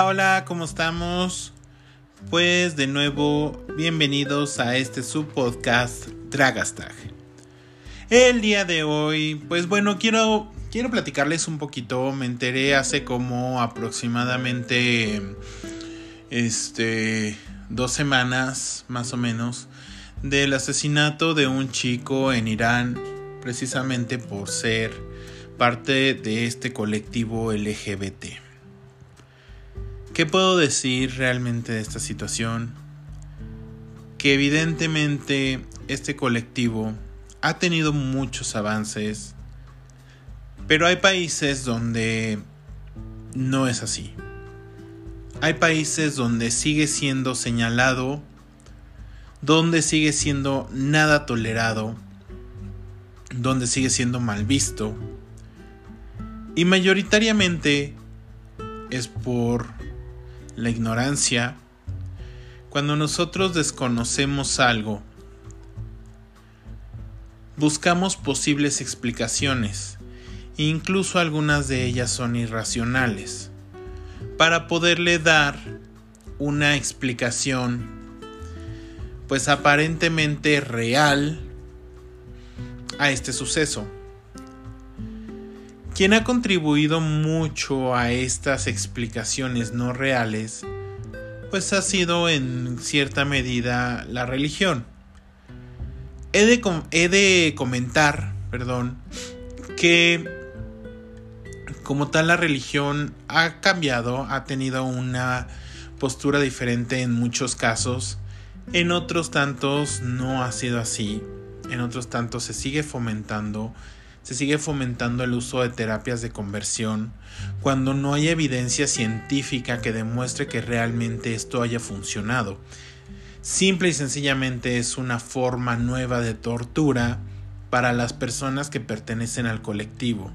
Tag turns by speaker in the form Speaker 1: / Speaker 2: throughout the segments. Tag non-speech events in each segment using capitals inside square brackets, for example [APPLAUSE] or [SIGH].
Speaker 1: Hola, ¿cómo estamos? Pues de nuevo, bienvenidos a este subpodcast Dragastag. El día de hoy, pues bueno, quiero, quiero platicarles un poquito. Me enteré hace como aproximadamente este, dos semanas, más o menos, del asesinato de un chico en Irán, precisamente por ser parte de este colectivo LGBT. ¿Qué puedo decir realmente de esta situación? Que evidentemente este colectivo ha tenido muchos avances, pero hay países donde no es así. Hay países donde sigue siendo señalado, donde sigue siendo nada tolerado, donde sigue siendo mal visto. Y mayoritariamente es por la ignorancia, cuando nosotros desconocemos algo, buscamos posibles explicaciones, incluso algunas de ellas son irracionales, para poderle dar una explicación pues aparentemente real a este suceso. Quien ha contribuido mucho a estas explicaciones no reales, pues ha sido en cierta medida la religión. He de, comentar, perdón, que como tal la religión ha cambiado, ha tenido una postura diferente en muchos casos, en otros tantos no ha sido así, en otros tantos se sigue fomentando se sigue fomentando el uso de terapias de conversión cuando no hay evidencia científica que demuestre que realmente esto haya funcionado. Simple y sencillamente es una forma nueva de tortura para las personas que pertenecen al colectivo.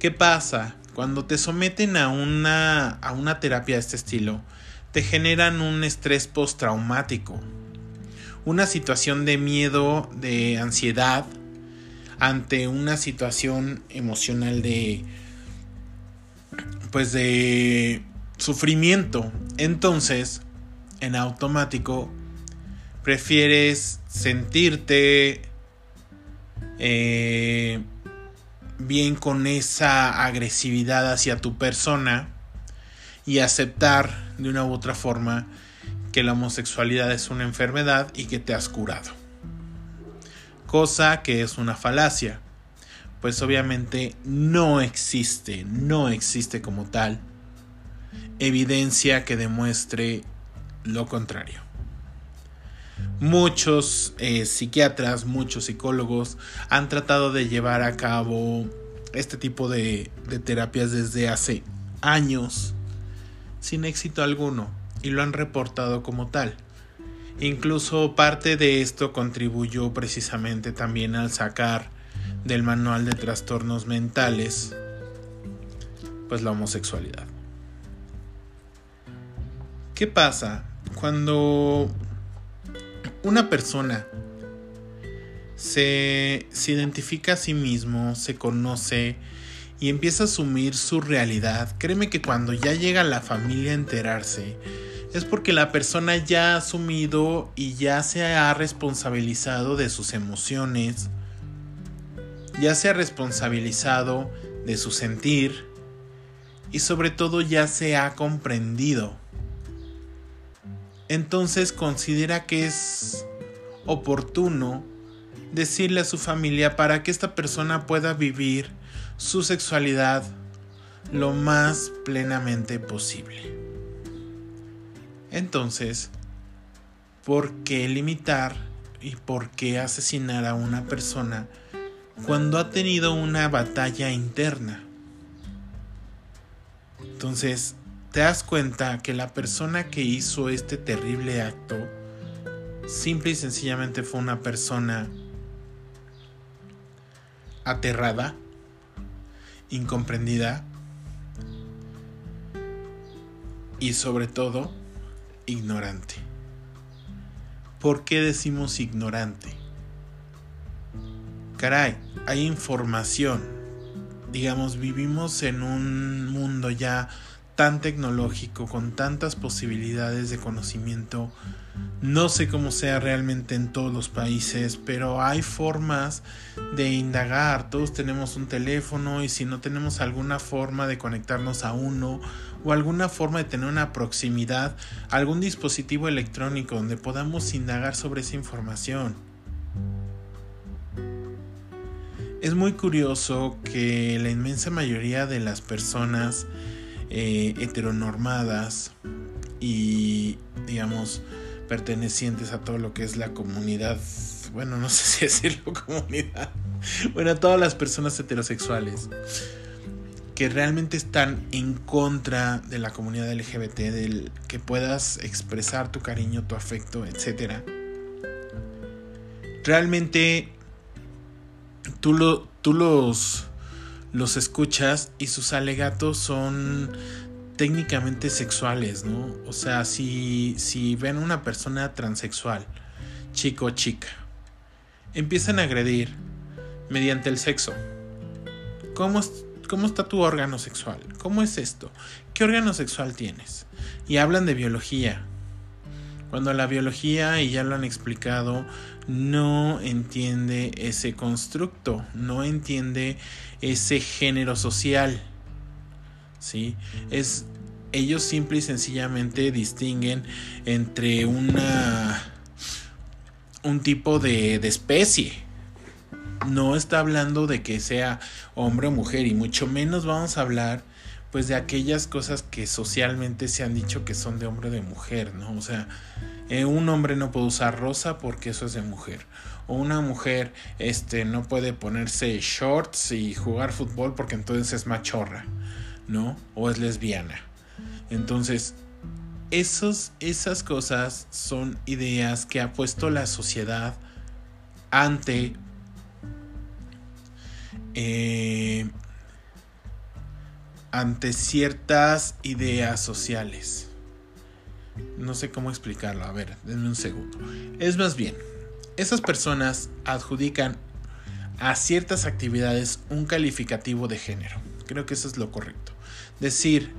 Speaker 1: ¿Qué pasa? Cuando te someten a una, a una terapia de este estilo, te generan un estrés postraumático, una situación de miedo, de ansiedad, ante una situación emocional de pues de sufrimiento. Entonces en automático prefieres sentirte eh, bien con esa agresividad hacia tu persona y aceptar de una u otra forma que la homosexualidad es una enfermedad y que te has curado cosa que es una falacia, pues obviamente no existe, no existe como tal evidencia que demuestre lo contrario. Muchos eh, psiquiatras, muchos psicólogos han tratado de llevar a cabo este tipo de, de terapias desde hace años sin éxito alguno y lo han reportado como tal. Incluso parte de esto contribuyó precisamente también al sacar del manual de trastornos mentales pues la homosexualidad. ¿Qué pasa cuando una persona se, se, identifica a sí mismo, se conoce y empieza a asumir su realidad? Créeme que cuando ya llega la familia a enterarse, es porque la persona ya ha asumido y ya se ha responsabilizado de sus emociones, ya se ha responsabilizado de su sentir y sobre todo ya se ha comprendido. Entonces considera que es oportuno decirle a su familia para que esta persona pueda vivir su sexualidad lo más plenamente posible. Entonces, ¿por qué limitar y por qué asesinar a una persona cuando ha tenido una batalla interna? Entonces, te das cuenta que la persona que hizo este terrible acto simple y sencillamente fue una persona aterrada, incomprendida y sobre todo ignorante. ¿Por qué decimos ignorante? Caray, hay información. Digamos, vivimos en un mundo ya tan tecnológico, con tantas posibilidades de conocimiento. No sé cómo sea realmente en todos los países, pero hay formas de indagar. Todos tenemos un teléfono y si no tenemos alguna forma de conectarnos a uno o alguna forma de tener una proximidad, algún dispositivo electrónico donde podamos indagar sobre esa información. Es muy curioso que la inmensa mayoría de las personas eh, heteronormadas y digamos pertenecientes a todo lo que es la comunidad, bueno, no sé si [LAUGHS] decirlo comunidad, bueno, a todas las personas heterosexuales que realmente están en contra de la comunidad LGBT, del que puedas expresar tu cariño, tu afecto, etc. Realmente tú, lo, tú los, los escuchas y sus alegatos son técnicamente sexuales, ¿no? O sea, si, si ven una persona transexual, chico o chica, empiezan a agredir mediante el sexo. ¿Cómo, ¿Cómo está tu órgano sexual? ¿Cómo es esto? ¿Qué órgano sexual tienes? Y hablan de biología. Cuando la biología, y ya lo han explicado, no entiende ese constructo, no entiende ese género social. ¿Sí? Es ellos simple y sencillamente distinguen entre una un tipo de, de especie. No está hablando de que sea hombre o mujer y mucho menos vamos a hablar pues de aquellas cosas que socialmente se han dicho que son de hombre o de mujer, ¿no? O sea, eh, un hombre no puede usar rosa porque eso es de mujer. O una mujer este, no puede ponerse shorts y jugar fútbol porque entonces es machorra, ¿no? O es lesbiana. Entonces, esos, esas cosas son ideas que ha puesto la sociedad ante eh, ante ciertas ideas sociales. No sé cómo explicarlo, a ver, denme un segundo. Es más bien, esas personas adjudican a ciertas actividades un calificativo de género. Creo que eso es lo correcto. Decir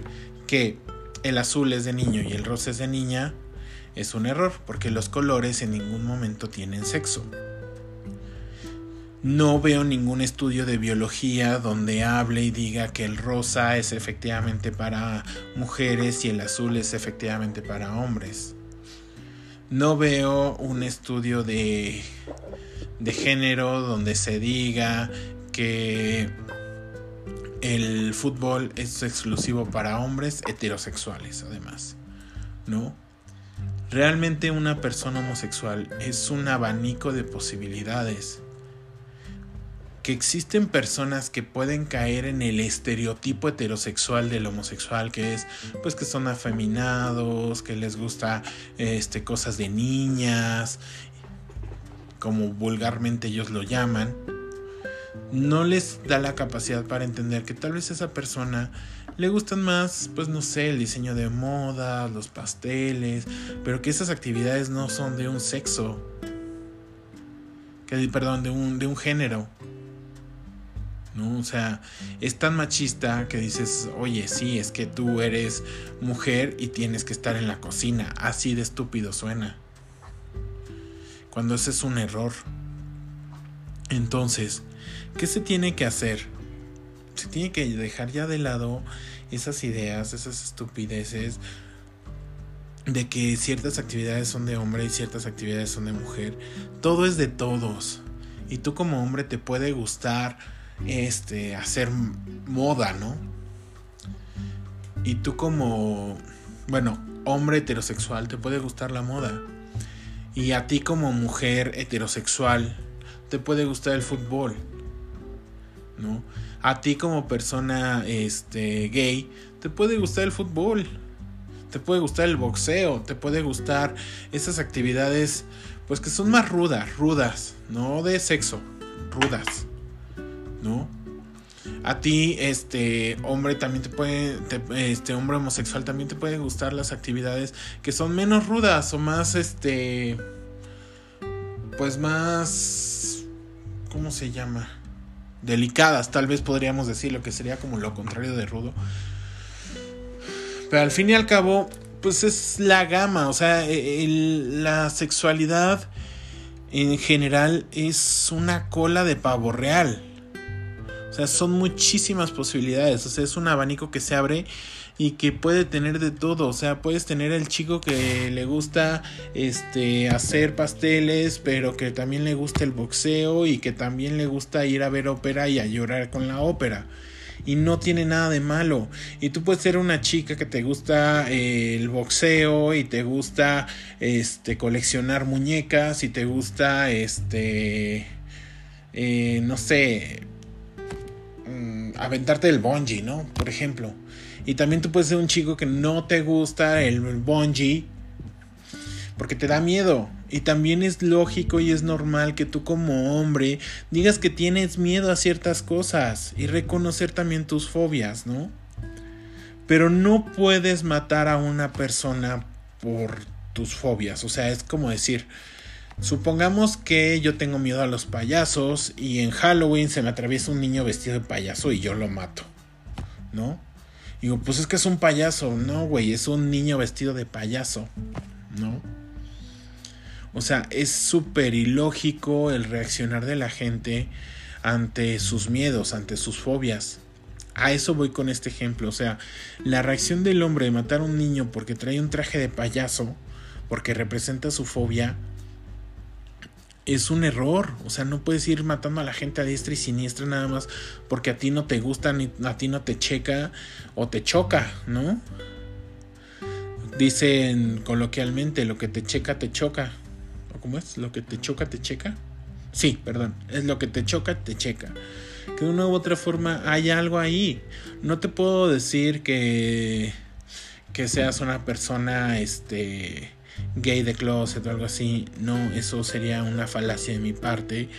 Speaker 1: que el azul es de niño y el rosa es de niña es un error, porque los colores en ningún momento tienen sexo. No veo ningún estudio de biología donde hable y diga que el rosa es efectivamente para mujeres y el azul es efectivamente para hombres. No veo un estudio de, de género donde se diga que el fútbol es exclusivo para hombres heterosexuales, además. ¿No? Realmente una persona homosexual es un abanico de posibilidades que existen personas que pueden caer en el estereotipo heterosexual del homosexual, que es pues que son afeminados, que les gusta este cosas de niñas, como vulgarmente ellos lo llaman, no les da la capacidad para entender que tal vez a esa persona le gustan más, pues no sé, el diseño de moda, los pasteles, pero que esas actividades no son de un sexo, que perdón, de un, de un género. ¿No? O sea, es tan machista que dices, oye, sí, es que tú eres mujer y tienes que estar en la cocina. Así de estúpido suena. Cuando ese es un error. Entonces, ¿qué se tiene que hacer? Se tiene que dejar ya de lado esas ideas, esas estupideces de que ciertas actividades son de hombre y ciertas actividades son de mujer. Todo es de todos. Y tú como hombre te puede gustar este, hacer moda, ¿no? Y tú como, bueno, hombre heterosexual, te puede gustar la moda. Y a ti como mujer heterosexual, te puede gustar el fútbol, ¿no? A ti como persona este, gay, te puede gustar el fútbol. Te puede gustar el boxeo, te puede gustar esas actividades, pues que son más rudas, rudas, no de sexo, rudas. A ti, este hombre, también te puede, este hombre homosexual también te pueden gustar las actividades que son menos rudas o más, este, pues más, ¿cómo se llama? Delicadas, tal vez podríamos decir lo que sería como lo contrario de rudo. Pero al fin y al cabo, pues es la gama, o sea, e, la sexualidad en general es una cola de pavo real. Sea, son muchísimas posibilidades, o sea, es un abanico que se abre y que puede tener de todo, o sea, puedes tener el chico que le gusta este hacer pasteles, pero que también le gusta el boxeo y que también le gusta ir a ver ópera y a llorar con la ópera. Y no tiene nada de malo. Y tú puedes ser una chica que te gusta eh, el boxeo y te gusta este coleccionar muñecas y te gusta este eh, no sé aventarte el bungee, ¿no? Por ejemplo. Y también tú puedes ser un chico que no te gusta el bungee porque te da miedo. Y también es lógico y es normal que tú como hombre digas que tienes miedo a ciertas cosas y reconocer también tus fobias, ¿no? Pero no puedes matar a una persona por tus fobias. O sea, es como decir, supongamos que yo tengo miedo a los payasos y en Halloween se me atraviesa un niño vestido de payaso y yo lo mato, ¿no? Digo, pues es que es un payaso. No, güey, es un niño vestido de payaso. ¿No? O sea, es súper ilógico el reaccionar de la gente ante sus miedos, ante sus fobias. A eso voy con este ejemplo. O sea, la reacción del hombre de matar a un niño porque trae un traje de payaso, porque representa su fobia, es un error. O sea, no puedes ir matando a la gente a diestra y siniestra nada más porque a ti no te gusta, ni a ti no te checa o te choca, ¿no? Dicen coloquialmente, lo que te checa, te choca. ¿O cómo es? ¿Lo que te choca, te checa? Sí, perdón. Es lo que te choca, te checa. Que de una u otra forma hay algo ahí. No te puedo decir que, que seas una persona, este gay de closet o algo así. No, eso sería una falacia de mi parte.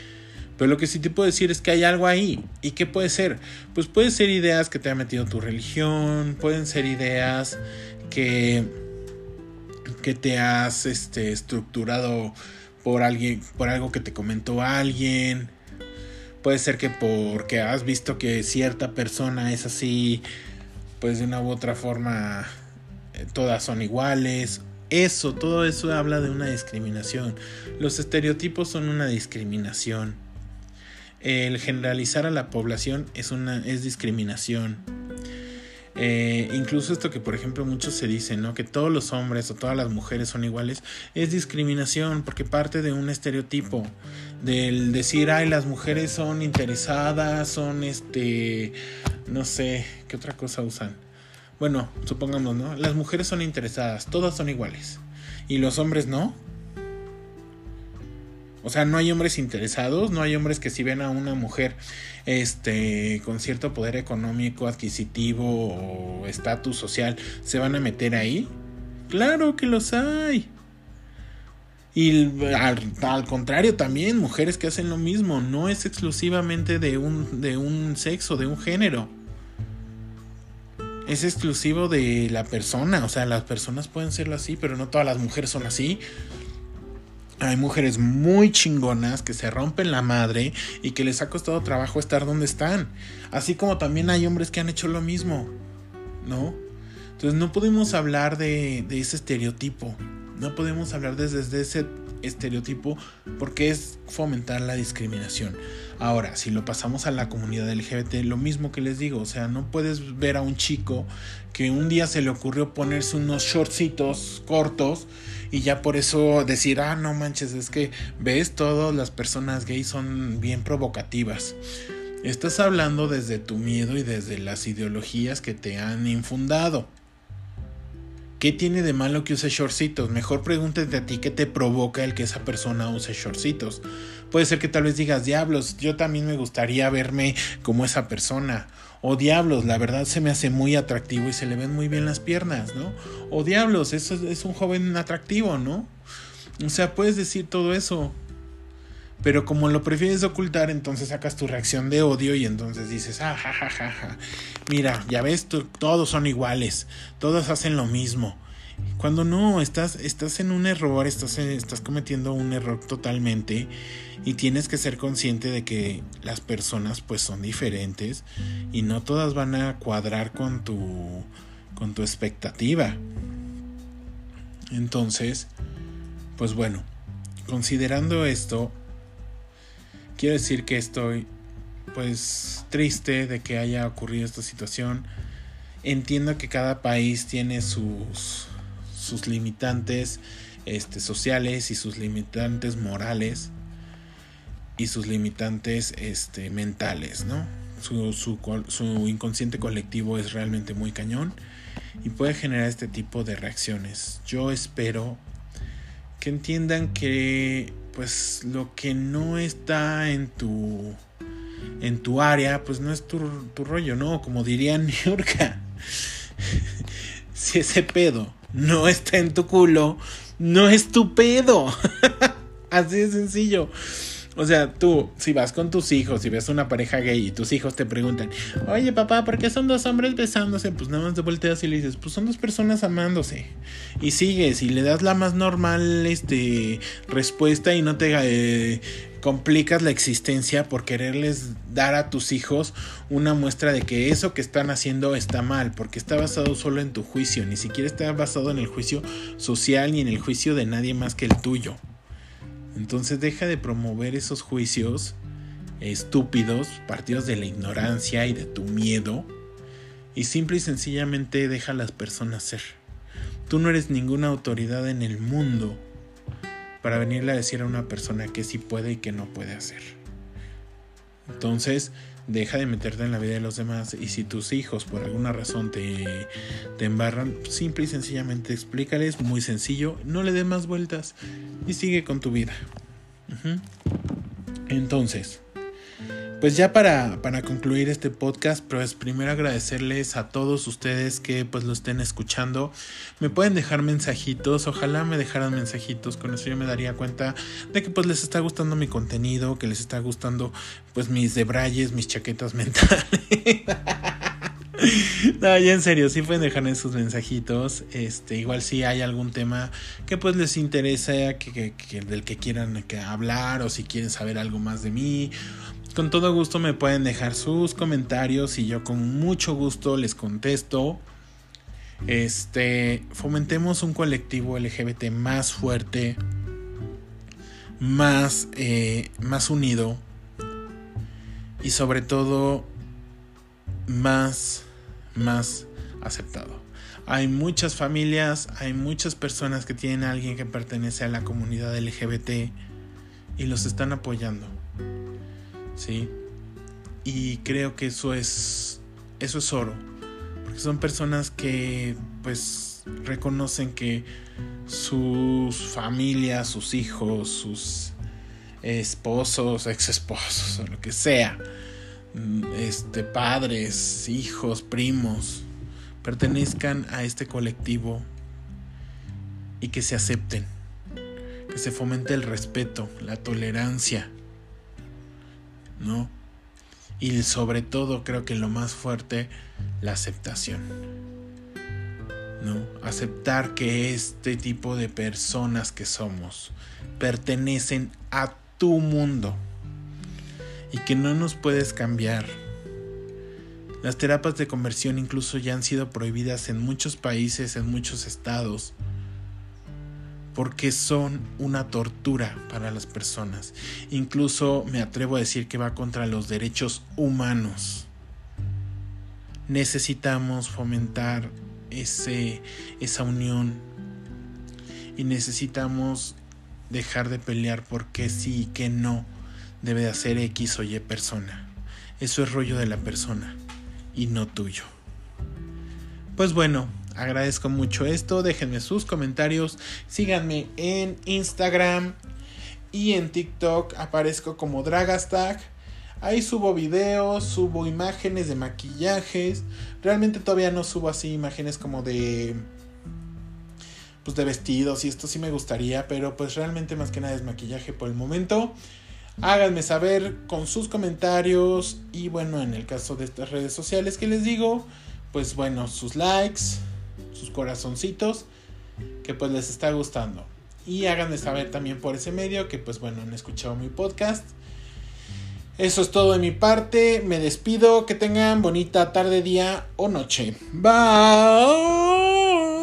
Speaker 1: Pero lo que sí te puedo decir es que hay algo ahí. ¿Y qué puede ser? Pues puede ser ideas que te ha metido tu religión, pueden ser ideas que, que te has este, estructurado por alguien, por algo que te comentó alguien. Puede ser que porque has visto que cierta persona es así, pues de una u otra forma eh, todas son iguales eso, todo eso habla de una discriminación. Los estereotipos son una discriminación. El generalizar a la población es, una, es discriminación. Eh, incluso esto que por ejemplo muchos se dicen, ¿no? Que todos los hombres o todas las mujeres son iguales, es discriminación porque parte de un estereotipo. Del decir, ay, las mujeres son interesadas, son este, no sé, ¿qué otra cosa usan? Bueno, supongamos, ¿no? Las mujeres son interesadas, todas son iguales. ¿Y los hombres no? O sea, no hay hombres interesados, no hay hombres que si ven a una mujer este con cierto poder económico, adquisitivo o estatus social, se van a meter ahí. Claro que los hay. Y al, al, contrario también, mujeres que hacen lo mismo, no es exclusivamente de un, de un sexo, de un género es exclusivo de la persona. O sea, las personas pueden serlo así, pero no todas las mujeres son así. Hay mujeres muy chingonas que se rompen la madre y que les ha costado trabajo estar donde están. Así como también hay hombres que han hecho lo mismo. ¿No? Entonces no podemos hablar de, ese estereotipo. No podemos hablar desde ese estereotipo porque es fomentar la discriminación. Ahora, si lo pasamos a la comunidad LGBT, lo mismo que les digo, o sea, no puedes ver a un chico que un día se le ocurrió ponerse unos shortcitos cortos y ya por eso decir, ah, no manches, es que ves, todas las personas gays son bien provocativas. Estás hablando desde tu miedo y desde las ideologías que te han infundado. ¿Qué tiene de malo que use shortcitos? Mejor pregúntate a ti qué te provoca el que esa persona use shortcitos. Puede ser que tal vez digas, diablos, yo también me gustaría verme como esa persona. O diablos, la verdad se me hace muy atractivo y se le ven muy bien las piernas, ¿no? O diablos, eso es un joven atractivo, ¿no? O sea, puedes decir todo eso. Pero como lo prefieres ocultar, entonces sacas tu reacción de odio y entonces dices, ah, ja, ja, ja, ja. Mira, ya ves, todos son iguales, todos hacen lo mismo. Cuando no, estás, estás en un error, estás, estás cometiendo un error totalmente y tienes que ser consciente de que las personas pues son diferentes y no todas van a cuadrar con tu con tu expectativa. Entonces, pues bueno, considerando esto, quiero decir que estoy pues triste de que haya ocurrido esta situación. Entiendo que cada país tiene sus sus limitantes este, sociales y sus limitantes morales y sus limitantes este, mentales, ¿no? Su, su, su, inconsciente colectivo es realmente muy cañón y puede generar este tipo de reacciones. Yo espero que entiendan que pues lo que no está en tu en tu área pues no es tu, tu rollo, ¿no? Como diría [LAUGHS] Niurka. si ese pedo no está en tu culo, no es tu pedo. [LAUGHS] Así de sencillo. O sea, tú, si vas con tus hijos y ves una pareja gay y tus hijos te preguntan, oye papá, ¿por qué son dos hombres besándose? Pues nada más te volteas y le dices, pues son dos personas amándose. Y sigues y le das la más normal este, respuesta y no te eh, complicas la existencia por quererles dar a tus hijos una muestra de que eso que están haciendo está mal, porque está basado solo en tu juicio, ni siquiera está basado en el juicio social ni en el juicio de nadie más que el tuyo. Entonces deja de promover esos juicios estúpidos, partidos de la ignorancia y de tu miedo, y simple y sencillamente deja a las personas ser. Tú no eres ninguna autoridad en el mundo para venirle a decir a una persona que sí puede y que no puede hacer. Entonces, deja de meterte en la vida de los demás y si tus hijos por alguna razón te, te embarran, simple y sencillamente explícales, muy sencillo, no le des más vueltas y sigue con tu vida. Entonces, pues ya para, para, concluir este podcast, pues primero agradecerles a todos ustedes que pues lo estén escuchando. Me pueden dejar mensajitos, ojalá me dejaran mensajitos, con eso yo me daría cuenta de que pues les está gustando mi contenido, que les está gustando pues mis debrayes, mis chaquetas [LAUGHS] mentales. no, ya en serio, sí pueden dejar sus mensajitos. Este, igual si hay algún tema que pues les interesa, que, del que quieran hablar, o si quieren saber algo más de mí, con todo gusto me pueden dejar sus comentarios y yo con mucho gusto les contesto. Este, fomentemos un colectivo LGBT más fuerte, más, eh, más unido y sobre todo más, más aceptado. Hay muchas familias, hay muchas personas que tienen a alguien que pertenece a la comunidad LGBT y los están apoyando. ¿Sí? Y creo que eso es, eso es oro, porque son personas que pues reconocen que sus familias, sus hijos, sus esposos, ex esposos o lo que sea, este padres, hijos, primos, pertenezcan a este colectivo y que se acepten, que se fomente el respeto, la tolerancia, ¿no? Y sobre todo creo que lo más fuerte, la aceptación. ¿No? Aceptar que este tipo de personas que somos pertenecen a tu mundo y que no nos puedes cambiar. Las terapias de conversión incluso ya han sido prohibidas en muchos países, en muchos estados porque son una tortura para las personas. Incluso me atrevo a decir que va contra los derechos humanos. Necesitamos fomentar ese, esa unión y necesitamos dejar de pelear porque sí y que no debe de hacer X o Y persona. Eso es rollo de la persona y no tuyo. Pues bueno, agradezco mucho esto. Déjenme sus comentarios. Síganme en Instagram y en TikTok. Aparezco como Dragastag. Ahí subo videos, subo imágenes de maquillajes. Realmente todavía no subo así imágenes como de pues de vestidos y esto sí me gustaría, pero pues realmente más que nada es maquillaje por el momento. Háganme saber con sus comentarios y bueno, en el caso de estas redes sociales que les digo, pues bueno, sus likes, sus corazoncitos, que pues les está gustando. Y háganme saber también por ese medio que pues bueno, han escuchado mi podcast. Eso es todo de mi parte. Me despido. Que tengan bonita tarde, día o noche. Bye.